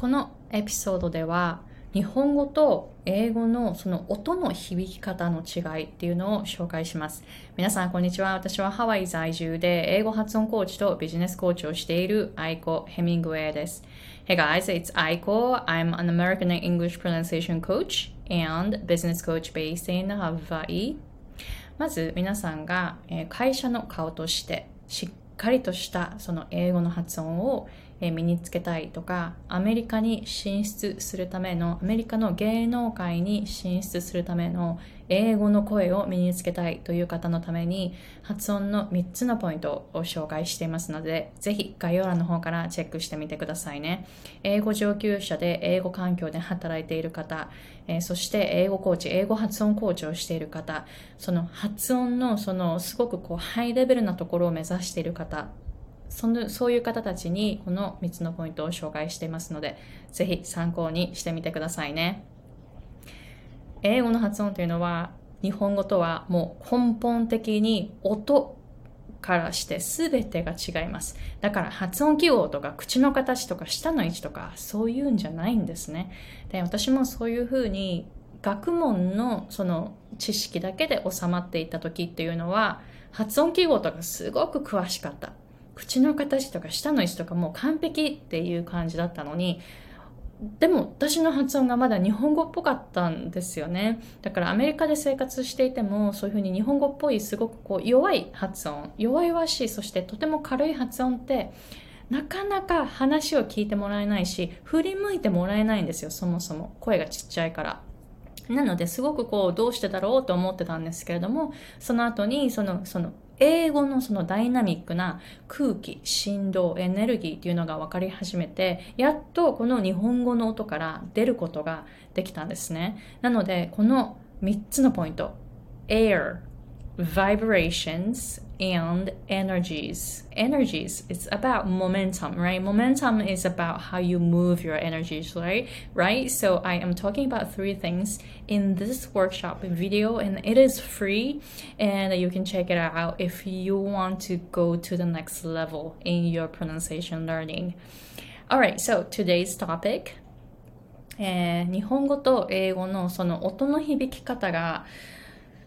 このエピソードでは日本語と英語のその音の響き方の違いっていうのを紹介します。皆さん、こんにちは。私はハワイ在住で英語発音コーチとビジネスコーチをしているアイコ・ヘミングウェイです。Hey guys, it's Aiko. I'm an American English pronunciation coach and business coach based in Hawaii. まず皆さんが会社の顔としてしっかりとしたその英語の発音を身につけたいとかアメリカに進出するためのアメリカの芸能界に進出するための英語の声を身につけたいという方のために発音の3つのポイントを紹介していますのでぜひ概要欄の方からチェックしてみてくださいね。英語上級者で英語環境で働いている方、えー、そして英語コーチ英語発音コーチをしている方その発音のそのすごくこうハイレベルなところを目指している方そのそういう方たちにこの3つのポイントを紹介していますので、ぜひ参考にしてみてくださいね。英語の発音というのは、日本語とはもう根本的に音からして全てが違います。だから発音記号とか口の形とか舌の位置とかそういうんじゃないんですね。で、私もそういうふうに学問のその知識だけで収まっていた時っていうのは発音記号とかすごく詳しかった。口の形とか舌の位置とかもう完璧っていう感じだったのにでも私の発音がまだ日本語っぽかったんですよね。だからアメリカで生活していてもそういうふうに日本語っぽいすごくこう弱い発音弱々しいそしてとても軽い発音ってなかなか話を聞いてもらえないし振り向いてもらえないんですよそもそも。声がちっちゃいから。なのですごくこうどうしてだろうと思ってたんですけれどもその後にそのその英語のそのダイナミックな空気、振動、エネルギーっていうのが分かり始めて、やっとこの日本語の音から出ることができたんですね。なので、この3つのポイント、air, vibrations, and energies. Energies, it's about momentum, right? Momentum is about how you move your energies, right? Right? So I am talking about three things in this workshop video and it is free and you can check it out if you want to go to the next level in your pronunciation learning. Alright, so today's topic えー、日本語と英語のその音の響き方が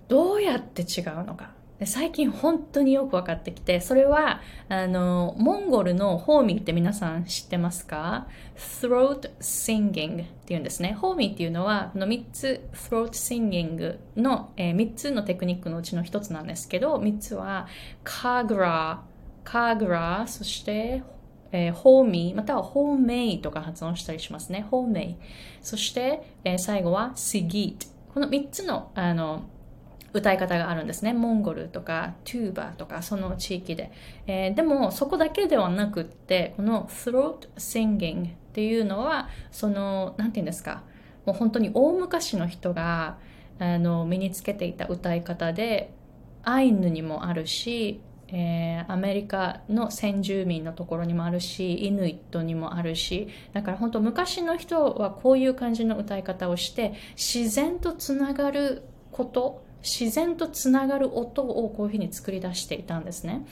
どうやって違うのか 最近本当によく分かってきて、それは、あの、モンゴルのホーミーって皆さん知ってますか ?throat singing っていうんですね。ホーミーっていうのは、この3つ、throat singing の、えー、3つのテクニックのうちの1つなんですけど、3つは、カグラ、カグラ、そして、えー、ホーミー、またはホーメイとか発音したりしますね。ホーメイ。そして、えー、最後はシギート。この3つの、あの、歌い方があるんですね。モンゴルとかトゥーバーとかその地域で。えー、でもそこだけではなくって、この throat singing っていうのは、その、なんて言うんですか、もう本当に大昔の人があの身につけていた歌い方で、アイヌにもあるし、えー、アメリカの先住民のところにもあるしイヌイットにもあるしだから本当昔の人はこういう感じの歌い方をして自然とつながること自然とつながる音をこういうふうに作り出していたんですね。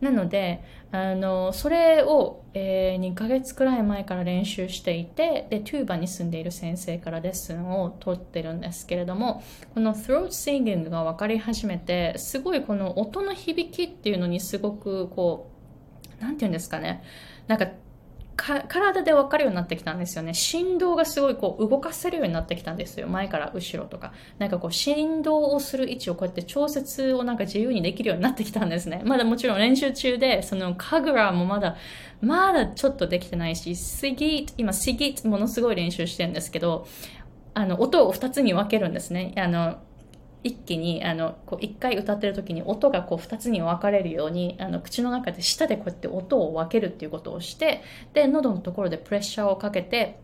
なので、あの、それを、えー、2ヶ月くらい前から練習していて、で、トゥーバに住んでいる先生からレッスンを取ってるんですけれども、この throat singing が分かり始めて、すごいこの音の響きっていうのにすごくこう、なんて言うんですかね、なんか体で分かるようになってきたんですよね。振動がすごいこう動かせるようになってきたんですよ。前から後ろとか。なんかこう振動をする位置をこうやって調節をなんか自由にできるようになってきたんですね。まだもちろん練習中で、そのカグラもまだ、まだちょっとできてないし、シギー、今シギーものすごい練習してるんですけど、あの、音を2つに分けるんですね。あの、一気にあのこう一回歌ってる時に音がこう二つに分かれるようにあの口の中で舌でこうやって音を分けるっていうことをしてで喉のところでプレッシャーをかけて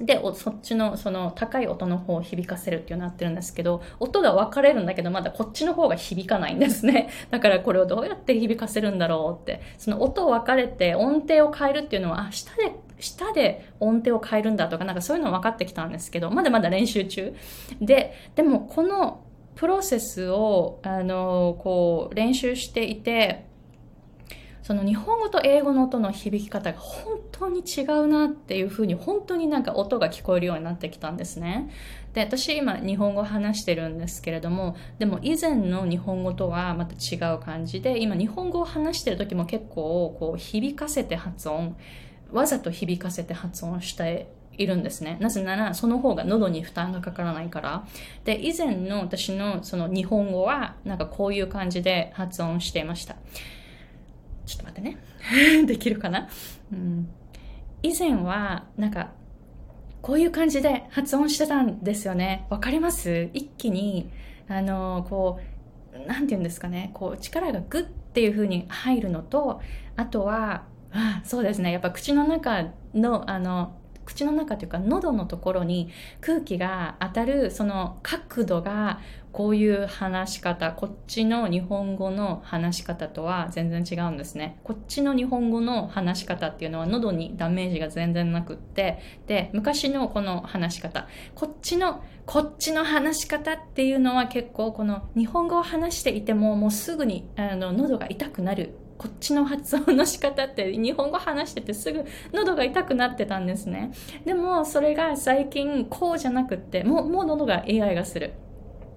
で、そっちの、その高い音の方を響かせるっていうなってるんですけど、音が分かれるんだけど、まだこっちの方が響かないんですね。だからこれをどうやって響かせるんだろうって。その音を分かれて音程を変えるっていうのは、あ、下で、下で音程を変えるんだとか、なんかそういうの分かってきたんですけど、まだまだ練習中。で、でもこのプロセスを、あの、こう、練習していて、その日本語と英語の音の響き方が本当に違うなっていうふうに本当になんか音が聞こえるようになってきたんですね。で、私今日本語話してるんですけれども、でも以前の日本語とはまた違う感じで、今日本語を話してる時も結構こう響かせて発音、わざと響かせて発音しているんですね。なぜなら、その方が喉に負担がかからないから。で、以前の私のその日本語は、なんかこういう感じで発音していました。ちょっと待ってね。できるかな、うん、以前は、なんか、こういう感じで発音してたんですよね。わかります？一気に、あの、こう、なんて言うんですかね、こう、力がグッっていう風に入るのと、あとは、あそうですね、やっぱ口の中の、あの、口の中というか喉のところに空気が当たるその角度がこういう話し方こっちの日本語の話し方とは全然違うんですね。こっちの日本語の話し方っていうのは喉にダメージが全然なくって。で昔のこの話し方。こっちのこっちの話し方っていうのは結構この日本語を話していてももうすぐにあの喉が痛くなるこっちの発音の仕方って日本語話しててすぐ喉が痛くなってたんですね。でもそれが最近こうじゃなくってもうもう喉がイガイガする。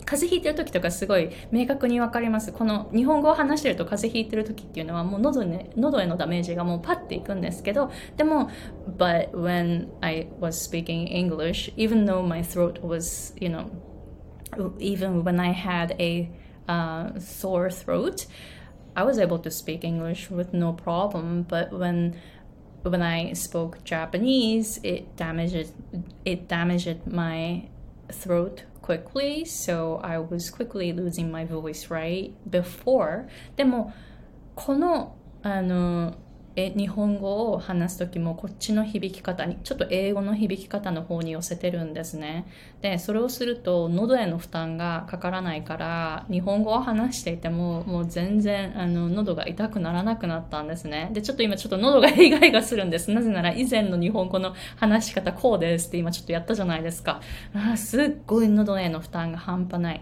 風邪ひいてる時とかすごい明確にわかります。この日本語を話してると風邪ひいてる時っていうのはもう喉,、ね、喉へのダメージがもうパッていくんですけど、でも、but when I was speaking English, even though my throat was, you know, even when I had a uh, sore throat, I was able to speak English with no problem. But when when I spoke Japanese, it damaged it damaged my throat quickly, so I was quickly losing my voice right before. でもこのあの え日本語を話す時もこっちの響き方にちょっと英語の響き方の方に寄せてるんですね。でそれをすると喉への負担がかからないから日本語を話していてももう全然あの喉が痛くならなくなったんですね。でちょっと今ちょっと喉がイガイガするんです。なぜなら以前の日本語の話し方こうですって今ちょっとやったじゃないですか。あすっごい喉への負担が半端ない。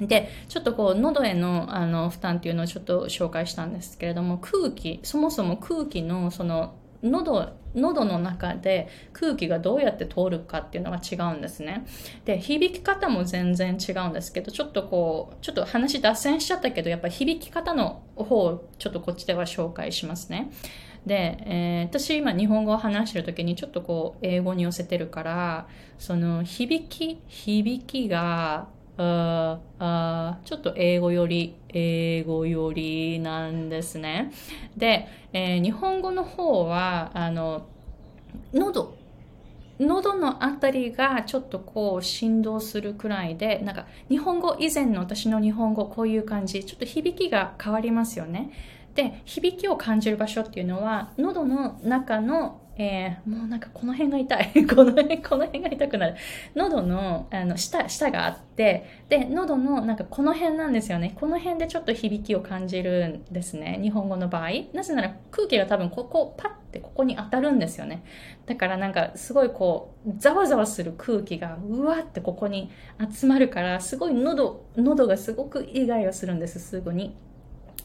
で、ちょっとこう、喉へのあの負担っていうのをちょっと紹介したんですけれども、空気、そもそも空気のその、喉、喉の中で空気がどうやって通るかっていうのが違うんですね。で、響き方も全然違うんですけど、ちょっとこう、ちょっと話脱線しちゃったけど、やっぱ響き方の方をちょっとこっちでは紹介しますね。で、えー、私今日本語を話してる時にちょっとこう英語に寄せてるからその響き響きがああちょっと英語より、英語よりなんですね。で、えー、日本語の方は、あの、喉、喉のあたりがちょっとこう振動するくらいで、なんか日本語以前の私の日本語こういう感じ、ちょっと響きが変わりますよね。で、響きを感じる場所っていうのは、喉の中のえー、もうなんかこの辺が痛い。この辺、この辺が痛くなる。喉の、あの、下、下があって、で、喉のなんかこの辺なんですよね。この辺でちょっと響きを感じるんですね。日本語の場合。なぜなら空気が多分ここ、パッてここに当たるんですよね。だからなんかすごいこう、ざわざわする空気がうわってここに集まるから、すごい喉、喉がすごくイガイガするんです、すぐに。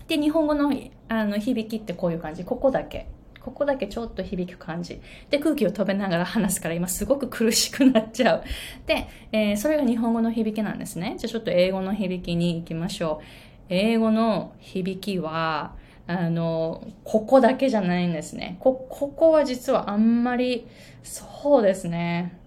で、日本語のあの響きってこういう感じ。ここだけ。ここだけちょっと響く感じ。で、空気を止めながら話すから今すごく苦しくなっちゃう。で、えー、それが日本語の響きなんですね。じゃあちょっと英語の響きに行きましょう。英語の響きは、あの、ここだけじゃないんですね。こ、ここは実はあんまり、そうですね。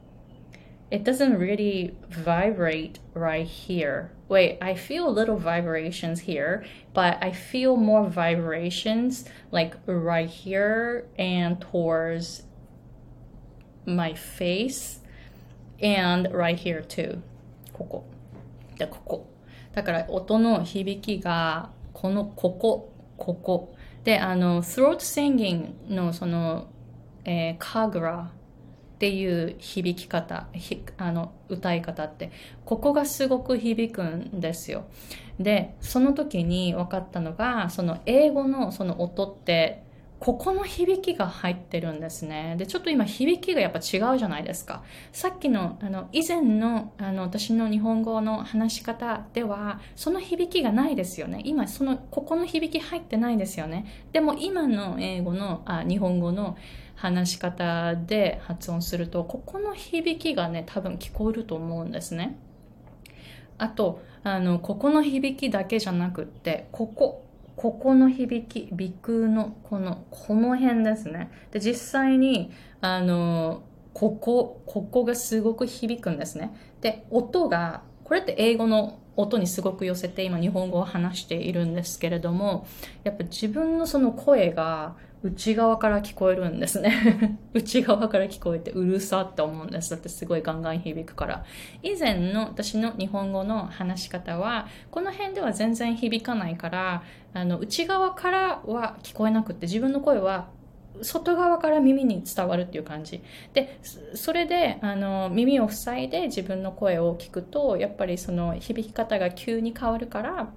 It doesn't really vibrate right here. Wait, I feel little vibrations here, but I feel more vibrations like right here and towards my face and right here too. ここ。で、ここ。だから音の響きが、この、ここ、ここ。で、あの、throat singing のその、えー、カグラ っていう響き方あの歌い方って。ここがすごく響くんですよ。でその時に分かったのがその英語のその音ってここの響きが入ってるんですね。で、ちょっと今響きがやっぱ違うじゃないですか。さっきの、あの、以前の、あの、私の日本語の話し方では、その響きがないですよね。今、その、ここの響き入ってないですよね。でも今の英語の、あ、日本語の話し方で発音すると、ここの響きがね、多分聞こえると思うんですね。あと、あの、ここの響きだけじゃなくって、ここ、ここの響き、鼻腔のこの、この辺ですね。で、実際に、あの、ここ、ここがすごく響くんですね。で、音が、これって英語の音にすごく寄せて今日本語を話しているんですけれども、やっぱ自分のその声が内側から聞こえるんですね 内側から聞こえてうるさって思うんです。だってすごいガンガン響くから。以前の私の日本語の話し方は、この辺では全然響かないから、あの、内側からは聞こえなくて、自分の声は外側から耳に伝わるっていう感じ。で、それで、あの、耳を塞いで自分の声を聞くと、やっぱりその響き方が急に変わるから、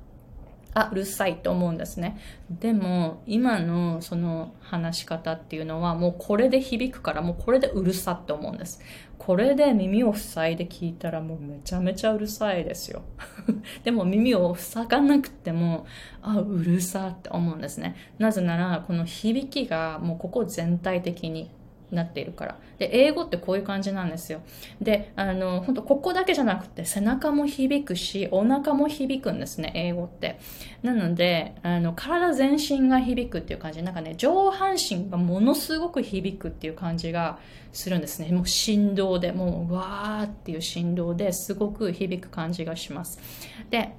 あ、うるさいと思うんですね。でも、今のその話し方っていうのは、もうこれで響くから、もうこれでうるさって思うんです。これで耳を塞いで聞いたらもうめちゃめちゃうるさいですよ。でも耳を塞がなくても、あ、うるさって思うんですね。なぜなら、この響きがもうここ全体的になっているから。で、英語ってこういう感じなんですよ。で、あの、本当ここだけじゃなくて背中も響くし、お腹も響くんですね、英語って。なので、あの、体全身が響くっていう感じ。なんかね、上半身がものすごく響くっていう感じがするんですね。もう振動で、もうわーっていう振動ですごく響く感じがします。で、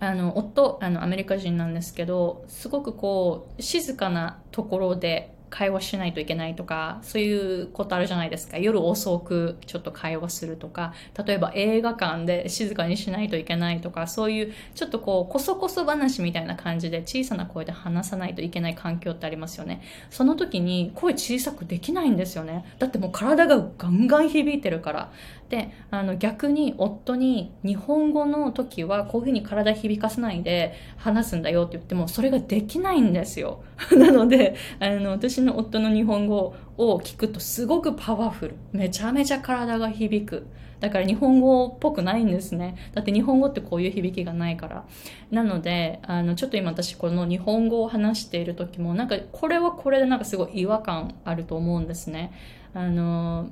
あの、夫、あの、アメリカ人なんですけど、すごくこう、静かなところで会話しないといけないとか、そういうことあるじゃないですか。夜遅くちょっと会話するとか、例えば映画館で静かにしないといけないとか、そういうちょっとこう、こそこそ話みたいな感じで小さな声で話さないといけない環境ってありますよね。その時に声小さくできないんですよね。だってもう体がガンガン響いてるから。で、あの逆に夫に日本語の時はこういうふうに体響かせないで話すんだよって言っても、それができないんですよ。なので、あの、私の夫の日本語を聞くとすごくパワフル。めちゃめちゃ体が響く。だから日本語っぽくないんですね。だって日本語ってこういう響きがないから。なので、あの、ちょっと今私この日本語を話している時も、なんかこれはこれでなんかすごい違和感あると思うんですね。あの、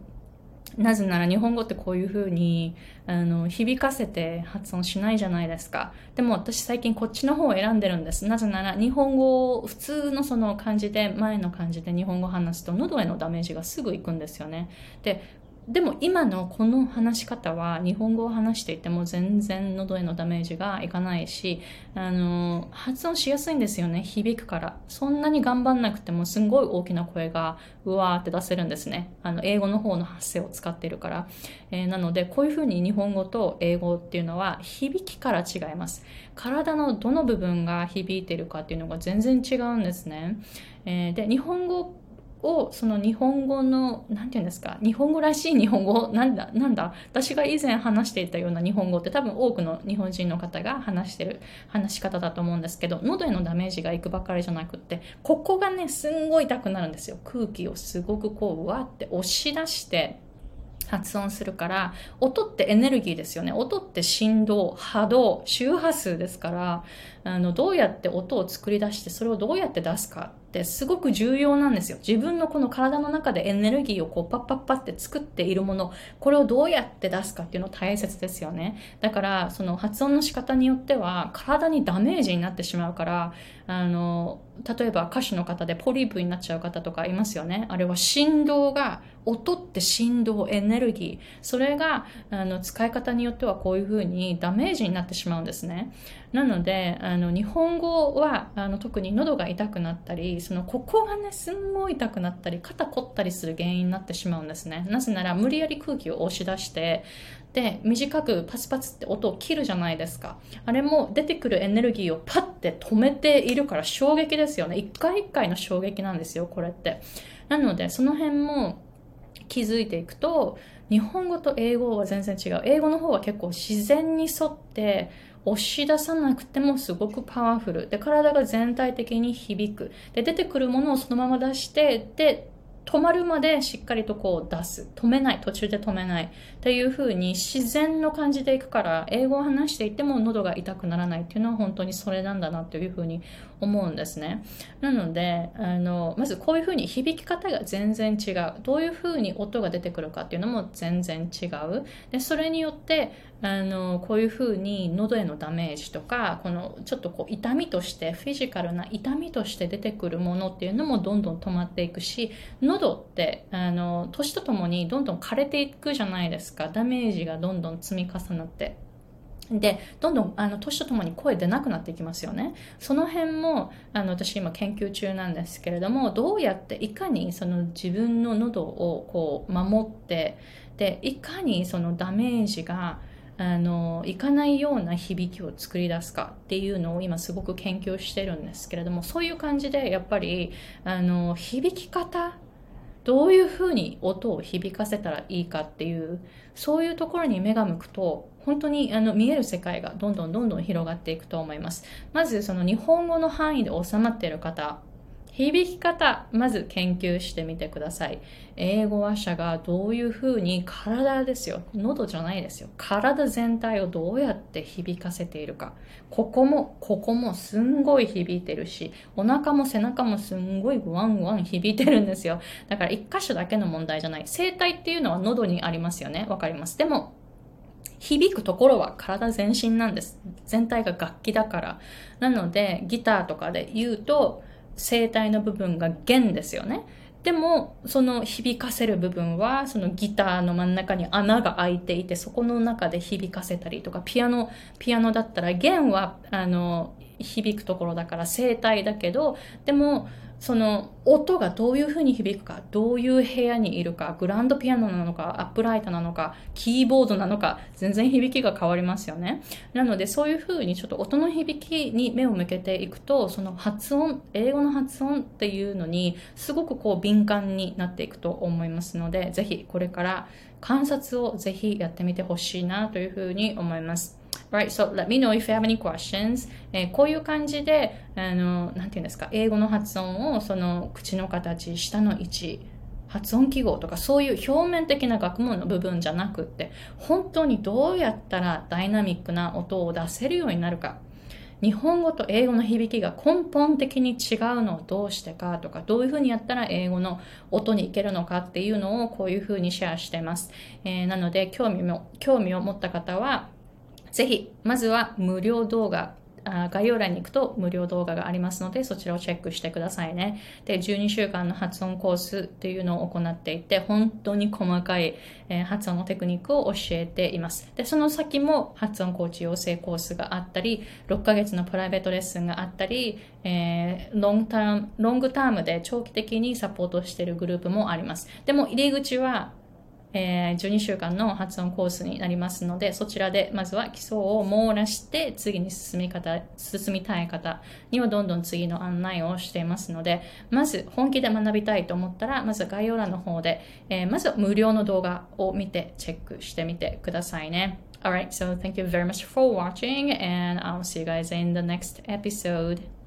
なぜなら日本語ってこういう風にあの響かせて発音しないじゃないですか。でも私最近こっちの方を選んでるんです。なぜなら日本語を、普通のその漢字で、前の漢字で日本語を話すと喉へのダメージがすぐいくんですよね。で、でも今のこの話し方は日本語を話していても全然喉へのダメージがいかないし、あの、発音しやすいんですよね。響くから。そんなに頑張んなくてもすんごい大きな声がうわーって出せるんですね。あの、英語の方の発声を使ってるから。えー、なので、こういうふうに日本語と英語っていうのは響きから違います。体のどの部分が響いてるかっていうのが全然違うんですね。えー、で、日本語をその日本語の何て言うんですか？日本語らしい日本語？なんだなんだ？私が以前話していたような日本語って多分多くの日本人の方が話してる話し方だと思うんですけど喉へのダメージがいくばかりじゃなくってここがねすんごい痛くなるんですよ。空気をすごくこうわって押し出して発音するから、音ってエネルギーですよね。音って振動、波動、周波数ですから、あの、どうやって音を作り出して、それをどうやって出すか。ってすごく重要なんですよ。自分のこの体の中でエネルギーをこうパッパッパって作っているもの、これをどうやって出すかっていうの大切ですよね。だから、その発音の仕方によっては体にダメージになってしまうから、あの、例えば歌手の方でポリープになっちゃう方とかいますよね。あれは振動が、音って振動、エネルギー。それが、あの、使い方によってはこういうふうにダメージになってしまうんですね。なので、あの、日本語は、あの、特に喉が痛くなったり、その、ここがね、すんごい痛くなったり、肩凝ったりする原因になってしまうんですね。なぜなら、無理やり空気を押し出して、で、短くパツパツって音を切るじゃないですか。あれも出てくるエネルギーをパッて止めているから衝撃ですよね。一回一回の衝撃なんですよ、これって。なので、その辺も、気づいていくと、日本語と英語は全然違う。英語の方は結構自然に沿って押し出さなくてもすごくパワフル。で、体が全体的に響く。で、出てくるものをそのまま出して、で、止まるまでしっかりとこう出す。止めない。途中で止めない。っていう風に自然の感じでいくから、英語を話していても喉が痛くならないっていうのは本当にそれなんだなっていう風に思うんですね。なので、あの、まずこういう風に響き方が全然違う。どういう風に音が出てくるかっていうのも全然違う。で、それによって、あのこういうふうに喉へのダメージとかこのちょっとこう痛みとしてフィジカルな痛みとして出てくるものっていうのもどんどん止まっていくし喉ってあの年とともにどんどん枯れていくじゃないですかダメージがどんどん積み重なってで、どんどん、あの、年とともに声出なくなっていきますよね。その辺も、あの、私今研究中なんですけれども、どうやっていかにその自分の喉をこう守って、で、いかにそのダメージがあのいかないような響きを作り出すかっていうのを今すごく研究してるんですけれどもそういう感じでやっぱりあの響き方どういうふうに音を響かせたらいいかっていうそういうところに目が向くと本当にあの見える世界がどんどんどんどん広がっていくと思いますまずその日本語の範囲で収まっている方響き方、まず研究してみてください。英語話者がどういうふうに体ですよ。喉じゃないですよ。体全体をどうやって響かせているか。ここも、ここもすんごい響いてるし、お腹も背中もすんごいワンワン響いてるんですよ。だから一箇所だけの問題じゃない。声帯っていうのは喉にありますよね。わかります。でも、響くところは体全身なんです。全体が楽器だから。なので、ギターとかで言うと、声帯の部分が弦ですよね。でも、その響かせる部分は、そのギターの真ん中に穴が開いていて、そこの中で響かせたりとか、ピアノ、ピアノだったら弦は、あの、響くところだから声帯だけど、でも、その音がどういうふうに響くか、どういう部屋にいるか、グランドピアノなのか、アップライトなのか、キーボードなのか、全然響きが変わりますよね。なのでそういうふうにちょっと音の響きに目を向けていくと、その発音、英語の発音っていうのにすごくこう敏感になっていくと思いますので、ぜひこれから観察をぜひやってみてほしいなというふうに思います。Right, so let me know if you have any questions. えー、こういう感じで、あの、なんていうんですか、英語の発音を、その、口の形、下の位置、発音記号とかそういう表面的な学問の部分じゃなくって本当にどうやったらダイナミックな音を出せるようになるか。日本語と英語の響きが根本的に違うのをどうしてかとかどういうふうにやったら英語の音にいけるのかっていうのをこういうふうにシェアしてます、えー、なので興味も興味を持った方はぜひ、まずは無料動画、概要欄に行くと無料動画がありますので、そちらをチェックしてくださいね。で、12週間の発音コースっていうのを行っていて、本当に細かい、え発音のテクニックを教えています。で、その先も発音コーチ養成コースがあったり、6ヶ月のプライベートレッスンがあったり、えー、ロングターム、ロングタームで長期的にサポートしているグループもあります。でも入り口はえー、12週間の発音コースになりますので、そちらでまずは基礎を網羅して、次に進み方、進みたい方にはどんどん次の案内をしていますので、まず本気で学びたいと思ったら、まず概要欄の方で、えー、まず無料の動画を見てチェックしてみてくださいね。Alright, so thank you very much for watching and I'll see you guys in the next episode.